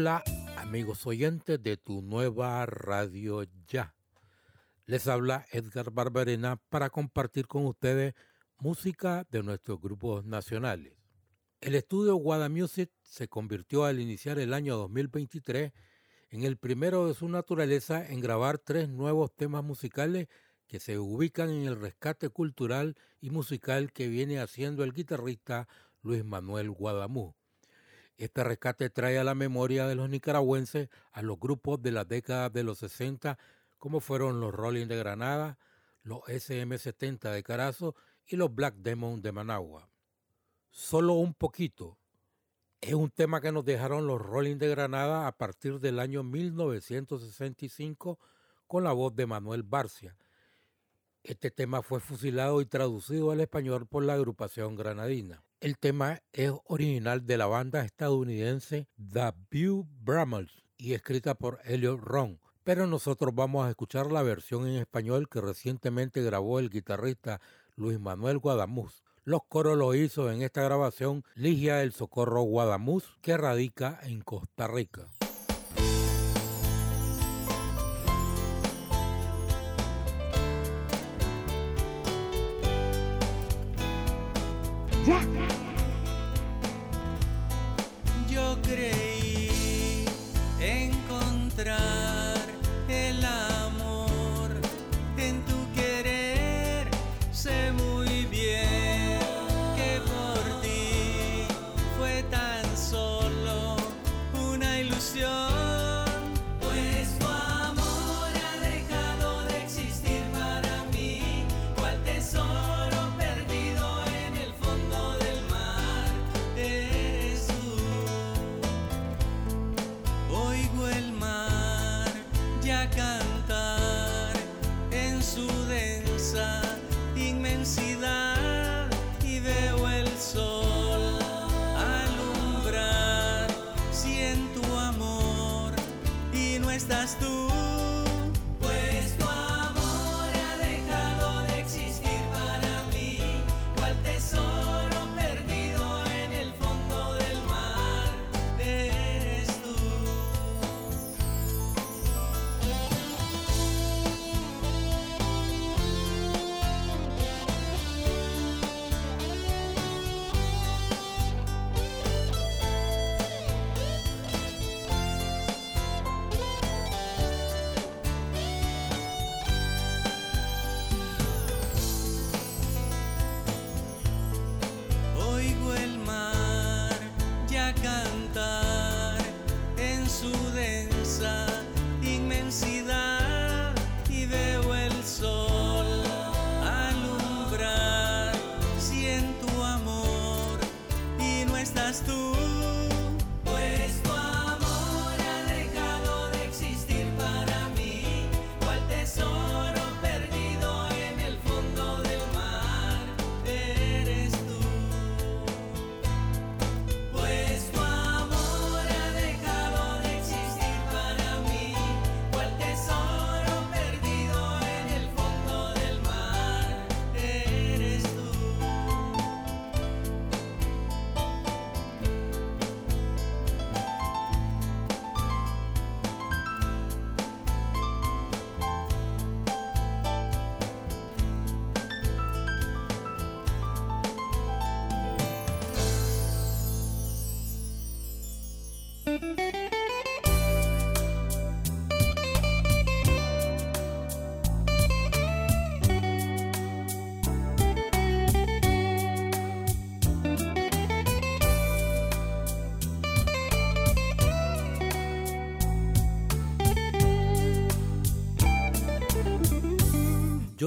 Hola amigos oyentes de tu nueva radio ya. Les habla Edgar Barberena para compartir con ustedes música de nuestros grupos nacionales. El estudio Guada Music se convirtió al iniciar el año 2023 en el primero de su naturaleza en grabar tres nuevos temas musicales que se ubican en el rescate cultural y musical que viene haciendo el guitarrista Luis Manuel Guadamú. Este rescate trae a la memoria de los nicaragüenses a los grupos de la década de los 60, como fueron los Rolling de Granada, los SM70 de Carazo y los Black Demon de Managua. Solo un poquito. Es un tema que nos dejaron los Rolling de Granada a partir del año 1965 con la voz de Manuel Barcia. Este tema fue fusilado y traducido al español por la agrupación granadina. El tema es original de la banda estadounidense The View Bramals y escrita por Elliot Ron, pero nosotros vamos a escuchar la versión en español que recientemente grabó el guitarrista Luis Manuel Guadamuz. Los coros lo hizo en esta grabación Ligia del Socorro Guadamuz, que radica en Costa Rica. Yo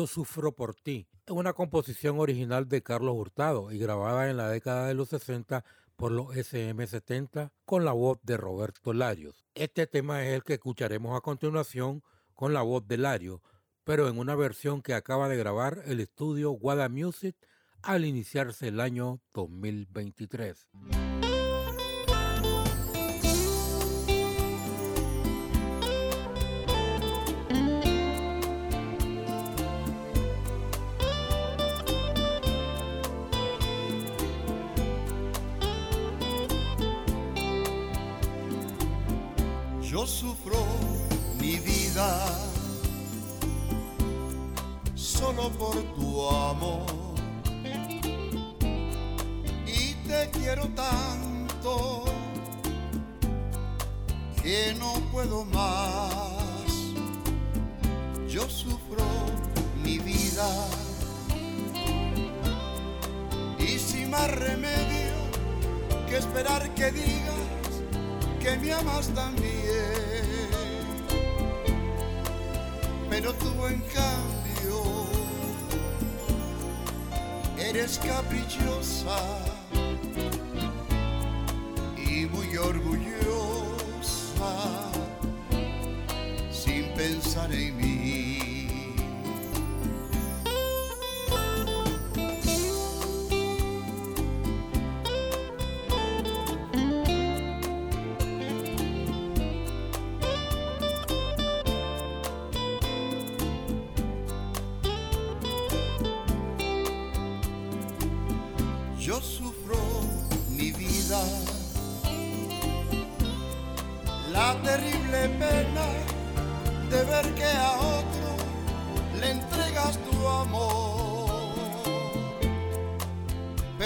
Sufro por ti. Es una composición original de Carlos Hurtado y grabada en la década de los 60 por los SM70 con la voz de Roberto Larios. Este tema es el que escucharemos a continuación con la voz de Lario, pero en una versión que acaba de grabar el estudio Wada Music al iniciarse el año 2023. Por tu amor y te quiero tanto que no puedo más. Yo sufro mi vida y sin más remedio que esperar que digas que me amas también. Pero tú en cambio eres caprichosa y muy orgullosa sin pensar en mí.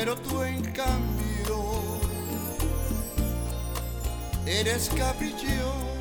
Pero tú en cambio eres caprichosa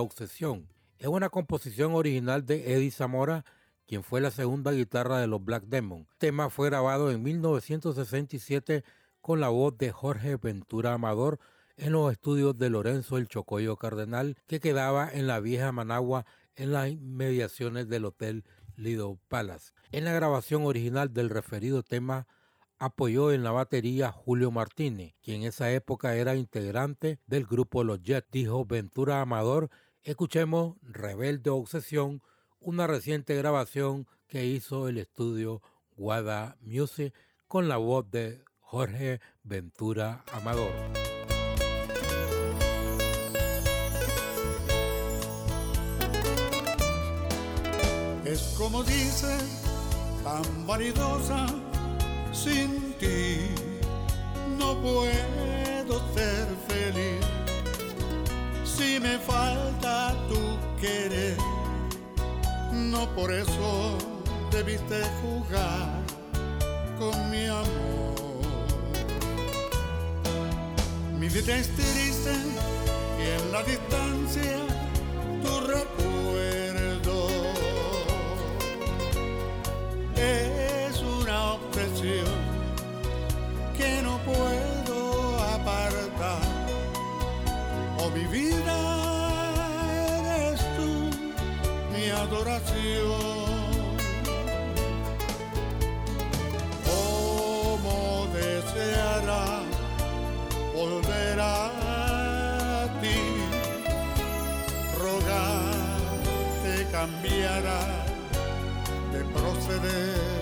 Obsesión. Es una composición original de Eddie Zamora, quien fue la segunda guitarra de los Black Demon. El tema fue grabado en 1967 con la voz de Jorge Ventura Amador en los estudios de Lorenzo El Chocoyo Cardenal, que quedaba en la vieja Managua en las inmediaciones del Hotel Lido Palace. En la grabación original del referido tema apoyó en la batería Julio Martínez, quien en esa época era integrante del grupo Los Jets, dijo Ventura Amador. Escuchemos Rebelde Obsesión, una reciente grabación que hizo el estudio Guada Music con la voz de Jorge Ventura Amador. Es como dice, tan vanidosa, sin ti no puedo ser feliz. Si me falta tu querer, no por eso debiste jugar con mi amor. Mi vida es triste y en la distancia tu adoración. Como deseará volver a ti, rogarte cambiará de proceder.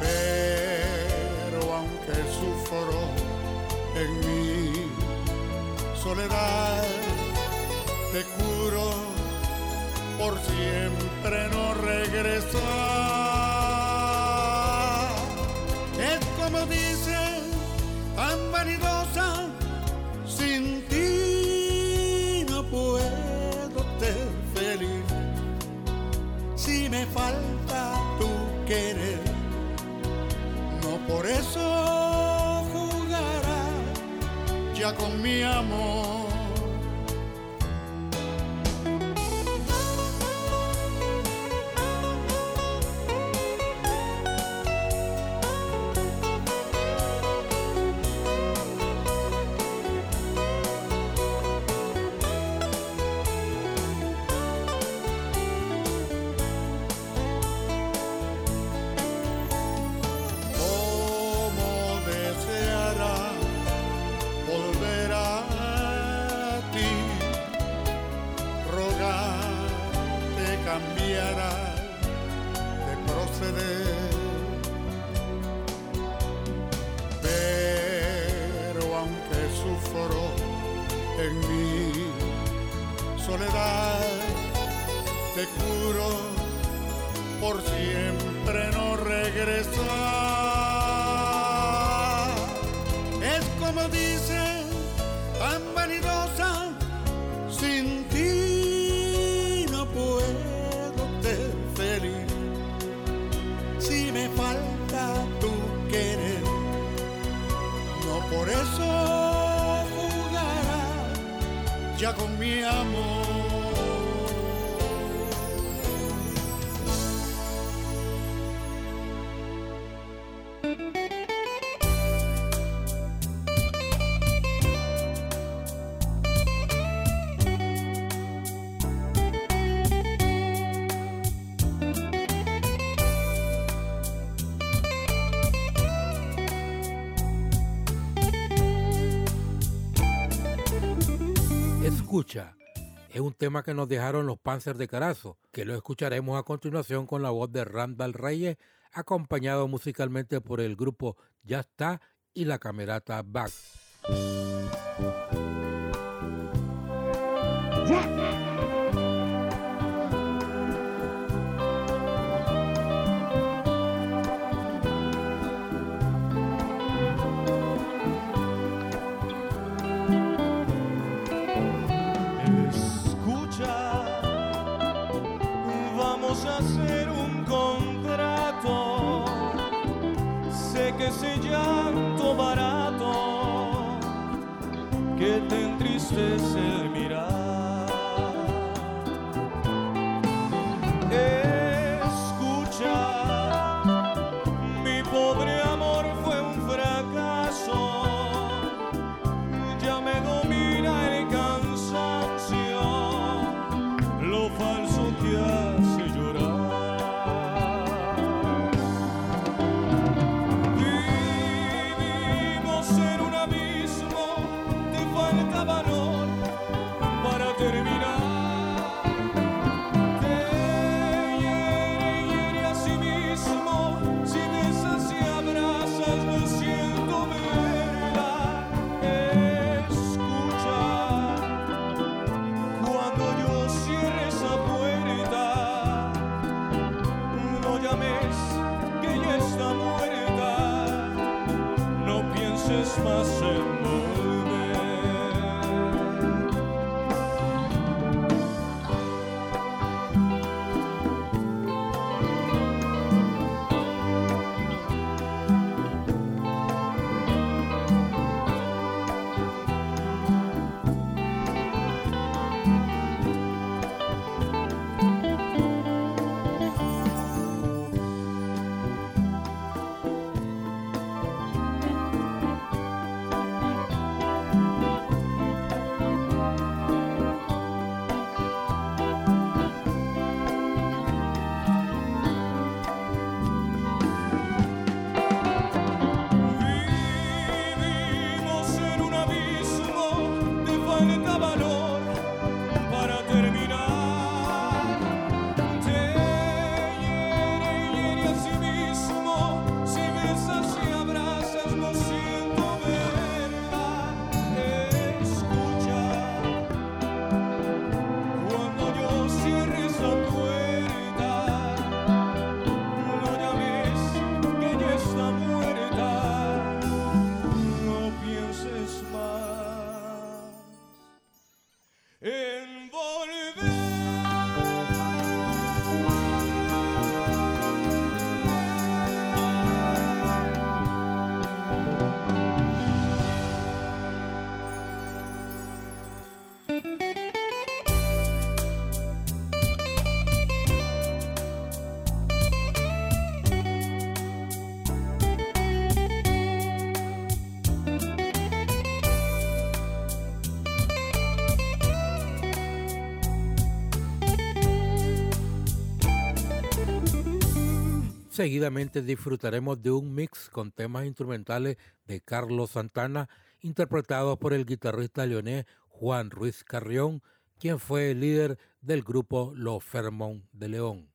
Pero aunque sufro en mi soledad, siempre no regresa. Es como dice, tan vanidosa, sin ti no puedo ser feliz. Si me falta tu querer, no por eso jugará ya con mi amor. Es un tema que nos dejaron los Panzers de Carazo, que lo escucharemos a continuación con la voz de Randall Reyes, acompañado musicalmente por el grupo Ya está y la camerata Back. Te seguidamente disfrutaremos de un mix con temas instrumentales de Carlos Santana, interpretados por el guitarrista leonés Juan Ruiz Carrión, quien fue el líder del grupo Los Fermón de León.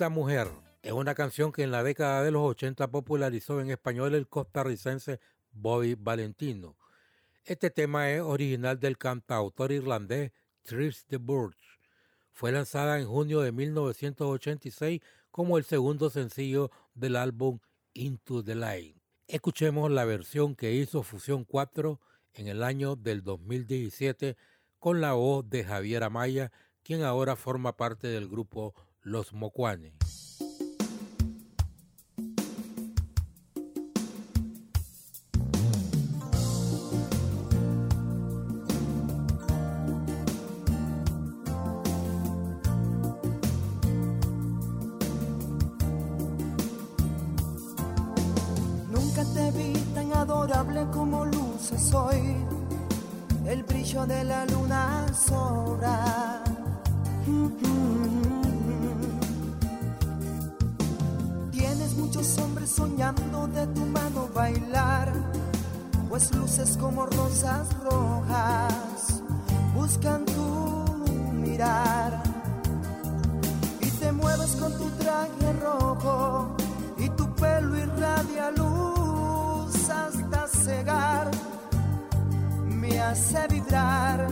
Linda Mujer es una canción que en la década de los 80 popularizó en español el costarricense Bobby Valentino. Este tema es original del cantautor irlandés Tris de Burch. Fue lanzada en junio de 1986 como el segundo sencillo del álbum Into the Light. Escuchemos la versión que hizo Fusión 4 en el año del 2017 con la voz de Javier Amaya, quien ahora forma parte del grupo Los Mocuanes. Nunca te vi tan adorable como luces hoy. El brillo de la luna sobra. Tienes muchos hombres soñando de tu mano bailar, pues luces como rosas rojas buscan tu mirar. Y te mueves con tu traje rojo y tu pelo irradia luz hasta cegar, me hace vibrar,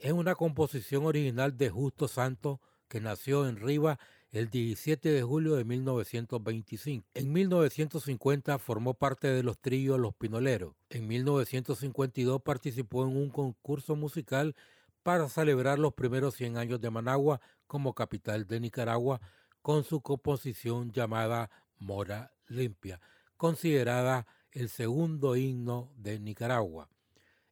es una composición original de Justo Santos que nació en Rivas el 17 de julio de 1925. En 1950 formó parte de los trillos Los Pinoleros. En 1952 participó en un concurso musical para celebrar los primeros 100 años de Managua como capital de Nicaragua con su composición llamada Mora Limpia, considerada el segundo himno de Nicaragua.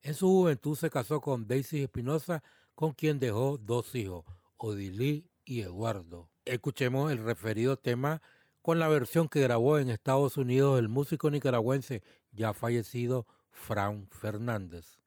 En su juventud se casó con Daisy Espinosa, con quien dejó dos hijos, Odilí y Eduardo. Escuchemos el referido tema con la versión que grabó en Estados Unidos el músico nicaragüense ya fallecido Fran Fernández.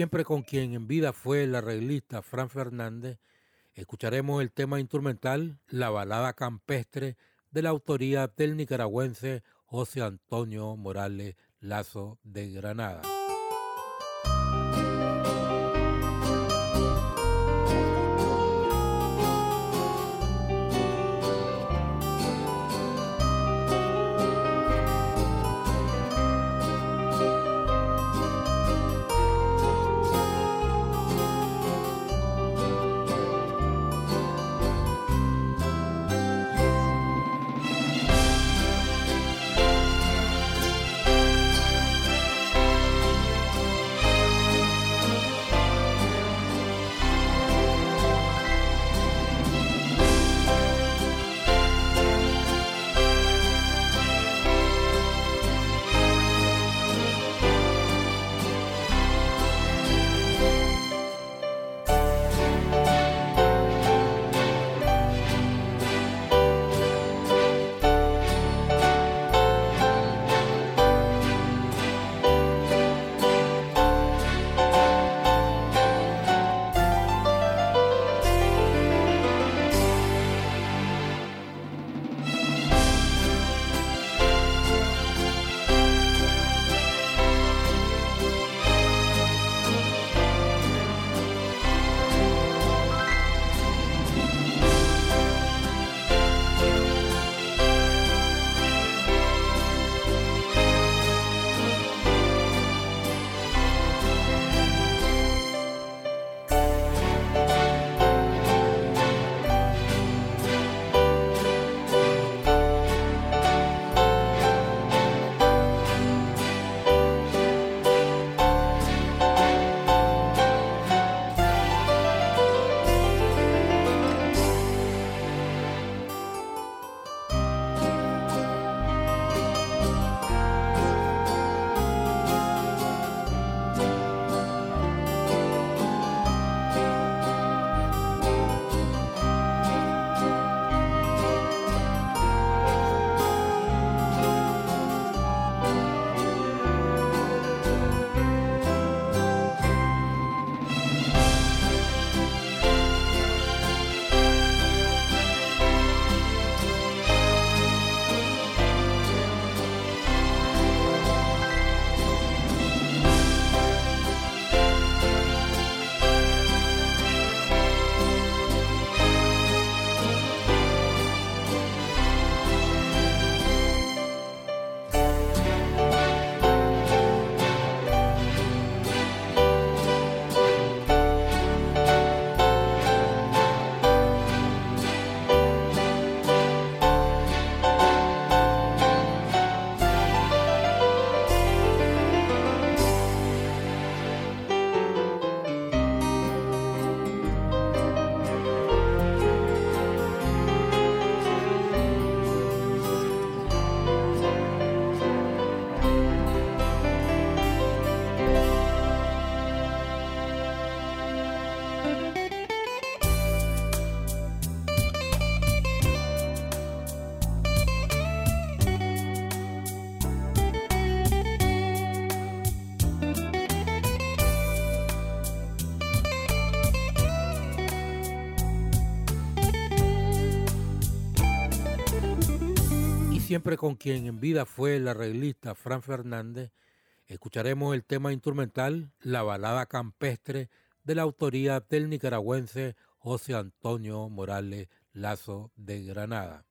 Siempre con quien en vida fue el arreglista Fran Fernández, escucharemos el tema instrumental La balada campestre de la autoría del nicaragüense José Antonio Morales Lazo de Granada. Siempre con quien en vida fue el arreglista Fran Fernández, escucharemos el tema instrumental La balada campestre de la autoría del nicaragüense José Antonio Morales Lazo de Granada.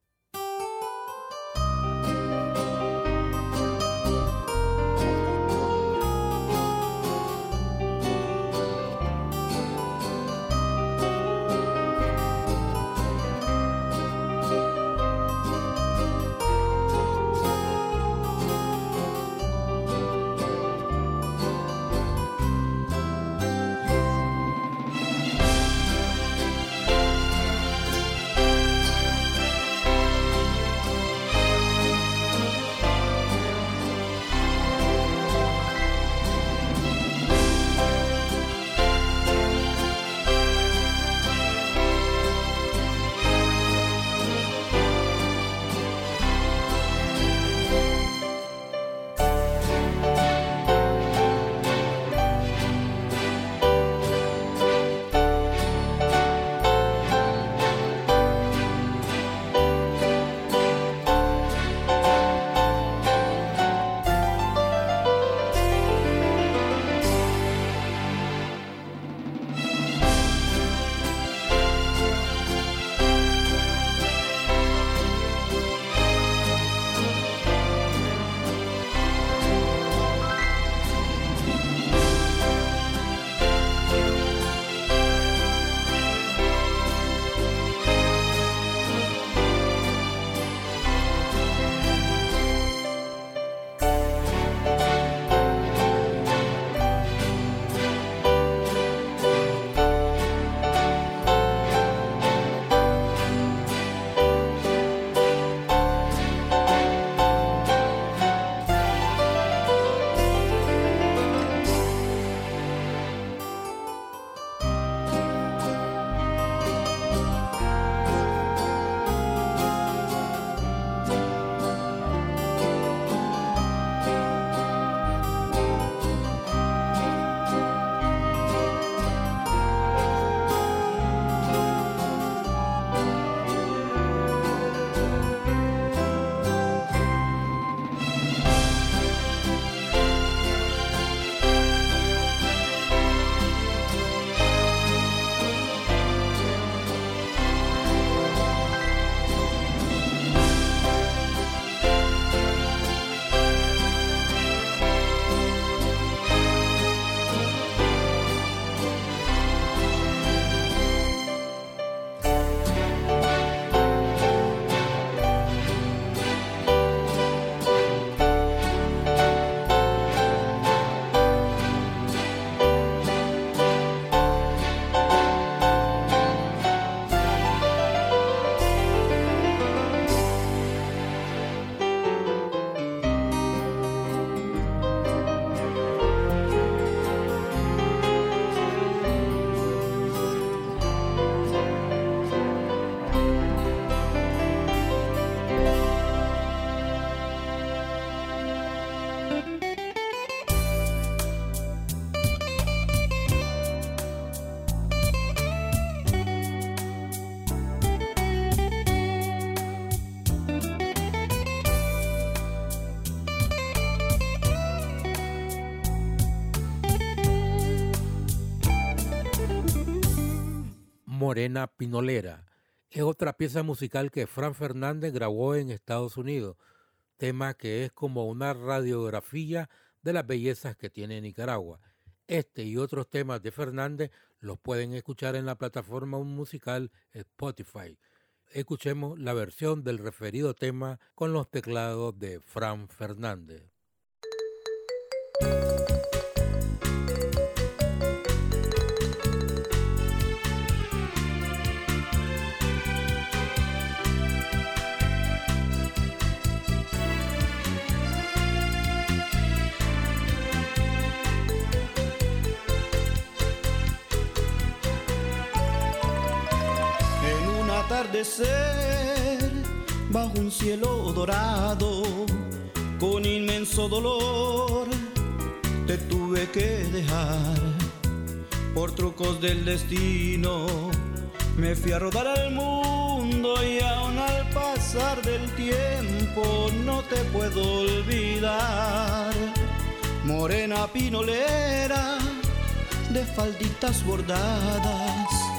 Morena Pinolera. Es otra pieza musical que Fran Fernández grabó en Estados Unidos, tema que es como una radiografía de las bellezas que tiene Nicaragua. Este y otros temas de Fernández los pueden escuchar en la plataforma musical Spotify. Escuchemos la versión del referido tema con los teclados de Fran Fernández. Atardecer bajo un cielo dorado, con inmenso dolor te tuve que dejar. Por trucos del destino me fui a rodar al mundo y aún al pasar del tiempo no te puedo olvidar. Morena pinolera de falditas bordadas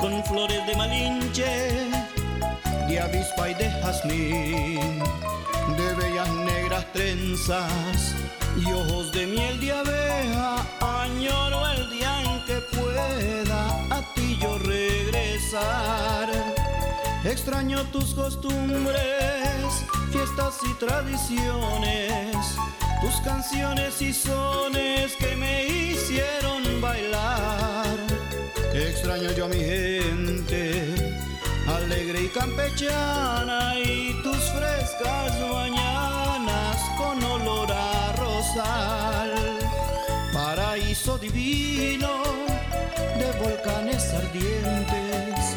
con flores de malinche, de avispa y de jazmín, de bellas negras trenzas y ojos de miel de abeja. Añoro el día en que pueda a ti yo regresar. Extraño tus costumbres, fiestas y tradiciones, tus canciones y sones que me hicieron bailar. Extraño yo a mi gente, alegre y campechana, y tus frescas mañanas con olor a rosal. Paraíso divino de volcanes ardientes,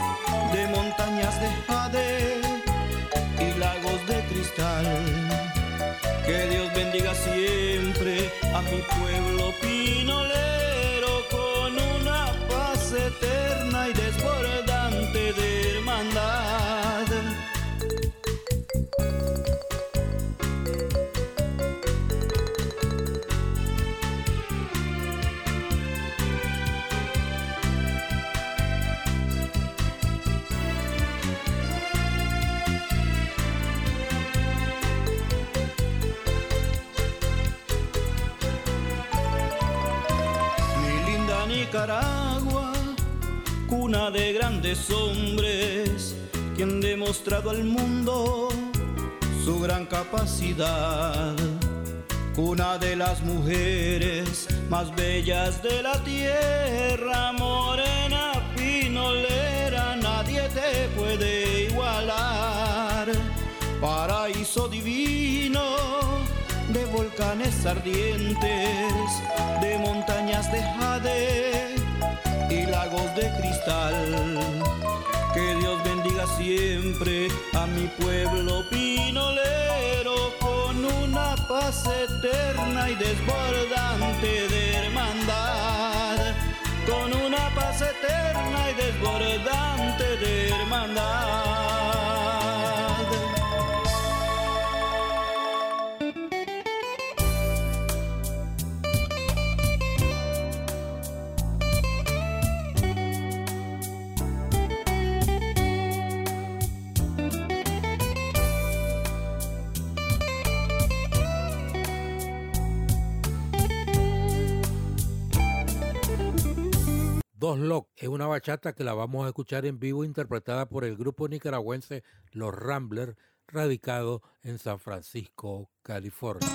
de montañas de jade y lagos de cristal. Que Dios bendiga siempre a mi pueblo pinolero Nicaragua, cuna de grandes hombres, que han demostrado al mundo su gran capacidad. Cuna de las mujeres más bellas de la tierra, morena, pinolera, nadie te puede igualar. Paraíso divino volcanes ardientes, de montañas de jade y lagos de cristal. Que Dios bendiga siempre a mi pueblo pinolero con una paz eterna y desbordante de hermandad. Con una paz eterna y desbordante de hermandad. Dos Loc es una bachata que la vamos a escuchar en vivo interpretada por el grupo nicaragüense Los Ramblers, radicado en San Francisco, California.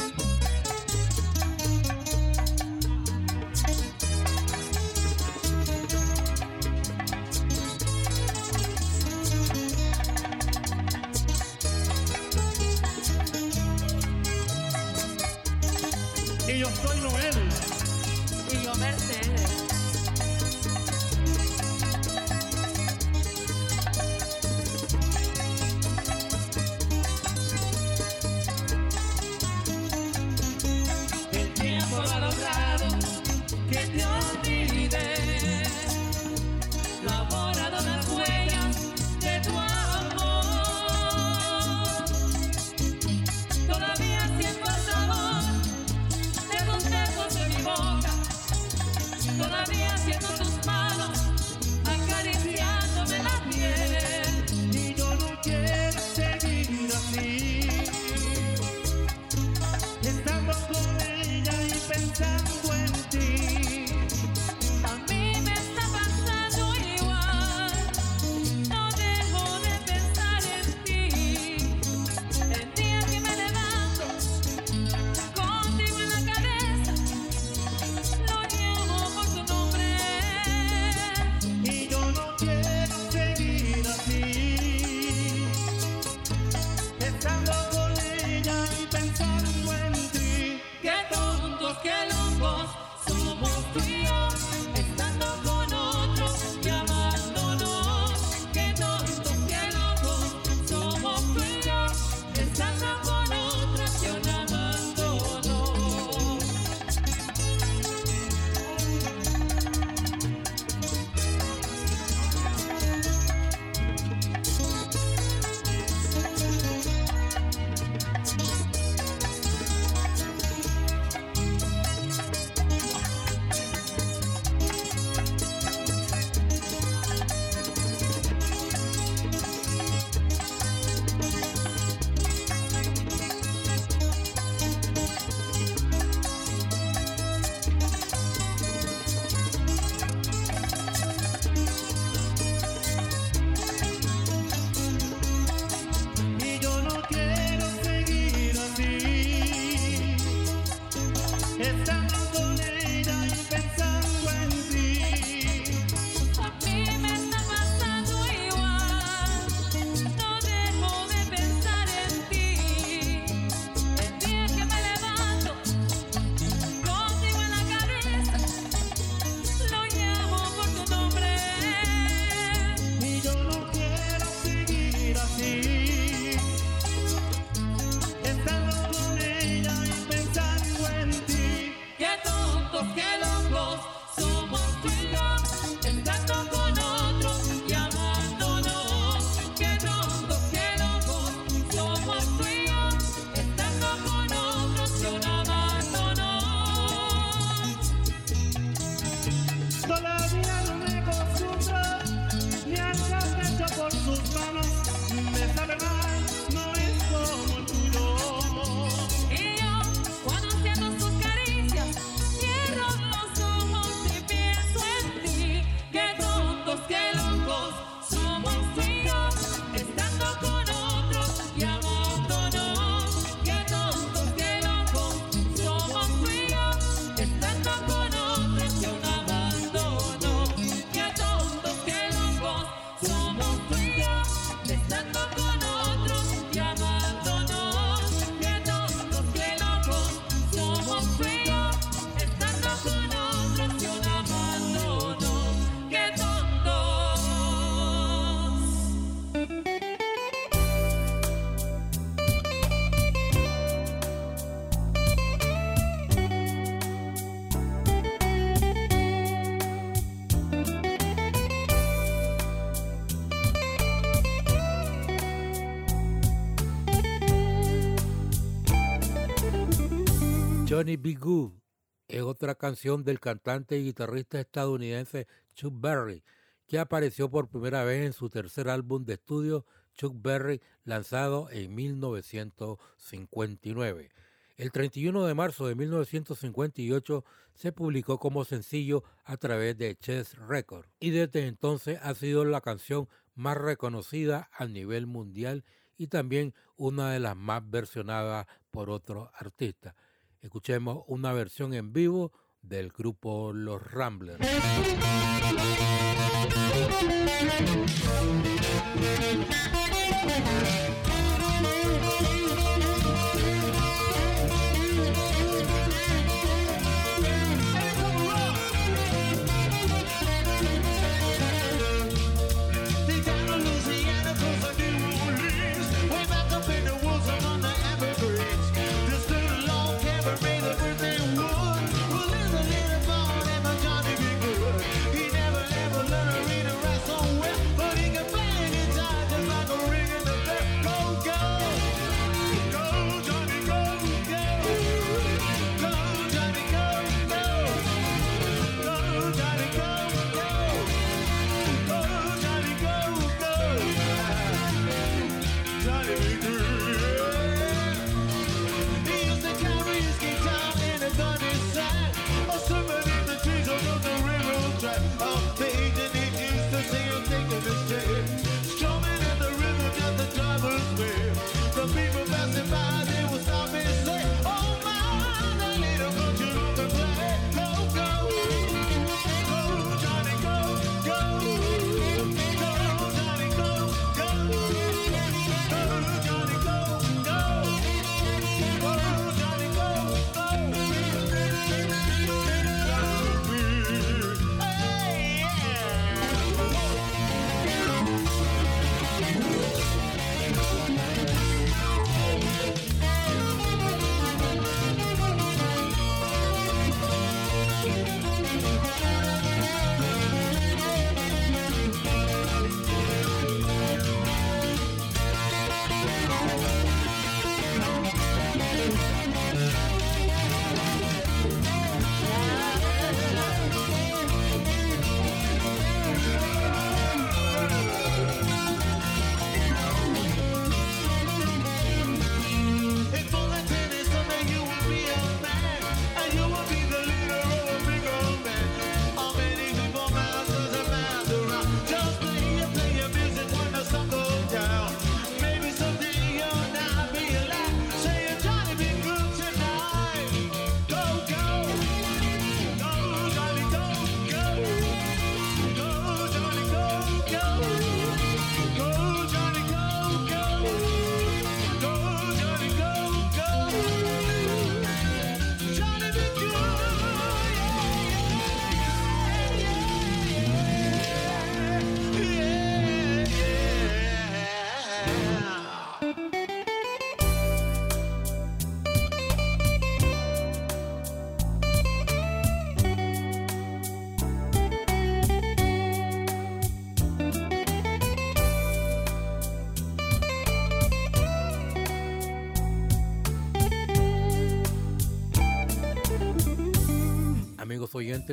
Y yo soy Noel. Y yo Mercedes. Johnny B. Good es otra canción del cantante y guitarrista estadounidense Chuck Berry, que apareció por primera vez en su tercer álbum de estudio, Chuck Berry, lanzado en 1959. El 31 de marzo de 1958 se publicó como sencillo a través de Chess Records y desde entonces ha sido la canción más reconocida a nivel mundial y también una de las más versionadas por otros artistas. Escuchemos una versión en vivo del grupo Los Ramblers.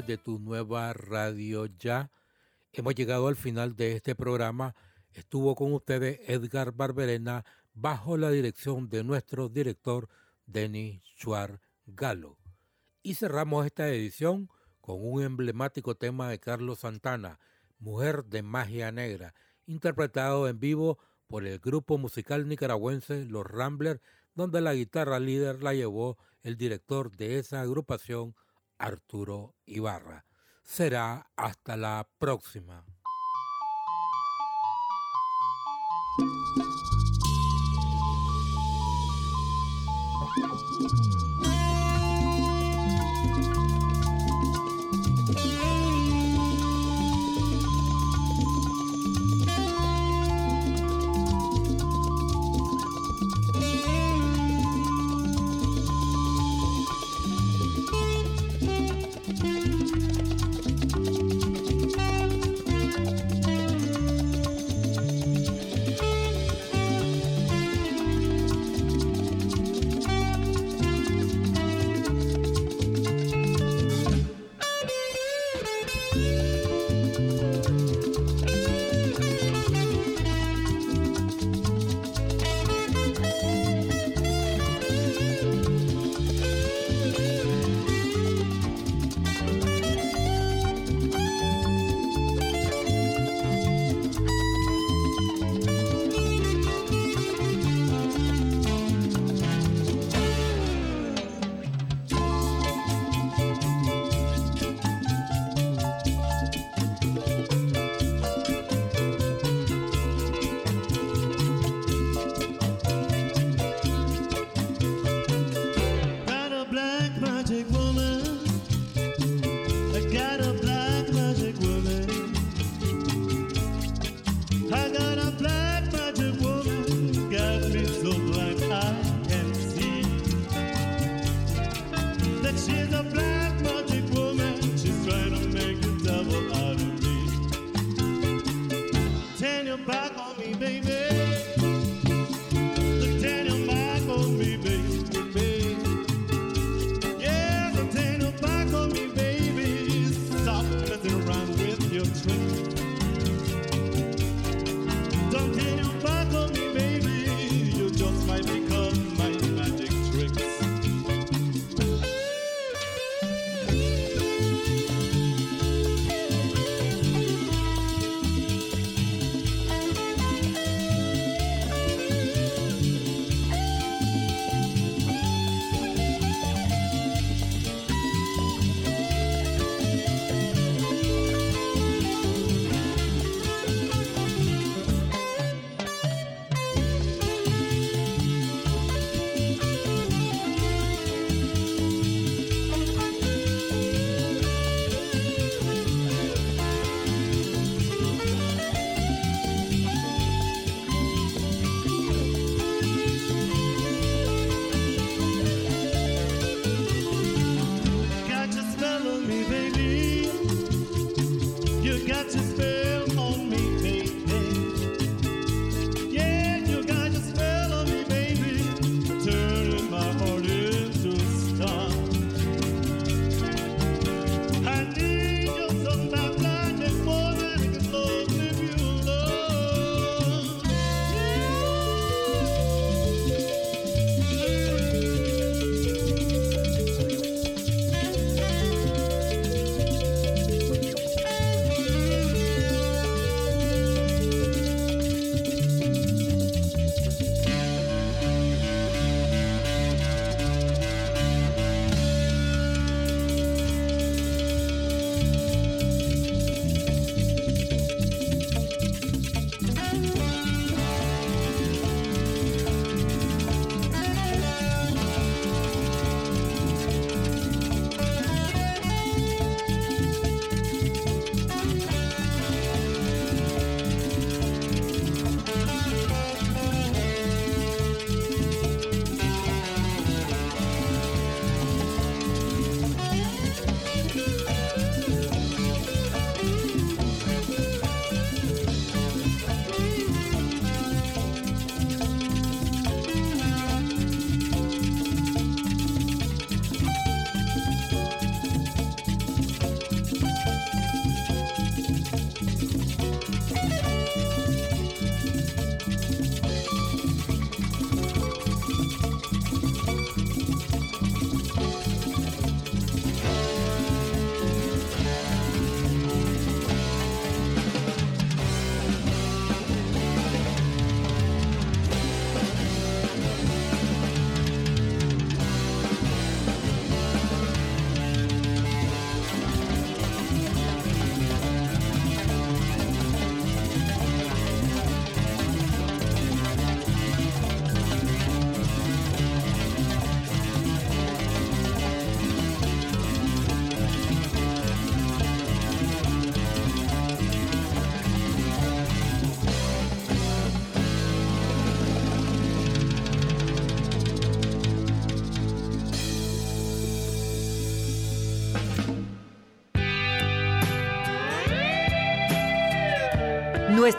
De tu nueva radio ya. Hemos llegado al final de este programa. Estuvo con ustedes Edgar Barberena bajo la dirección de nuestro director Denis Schwarz Galo. Y cerramos esta edición con un emblemático tema de Carlos Santana, Mujer de Magia Negra, interpretado en vivo por el grupo musical nicaragüense Los Ramblers, donde la guitarra líder la llevó el director de esa agrupación, Arturo Ibarra. Será hasta la próxima.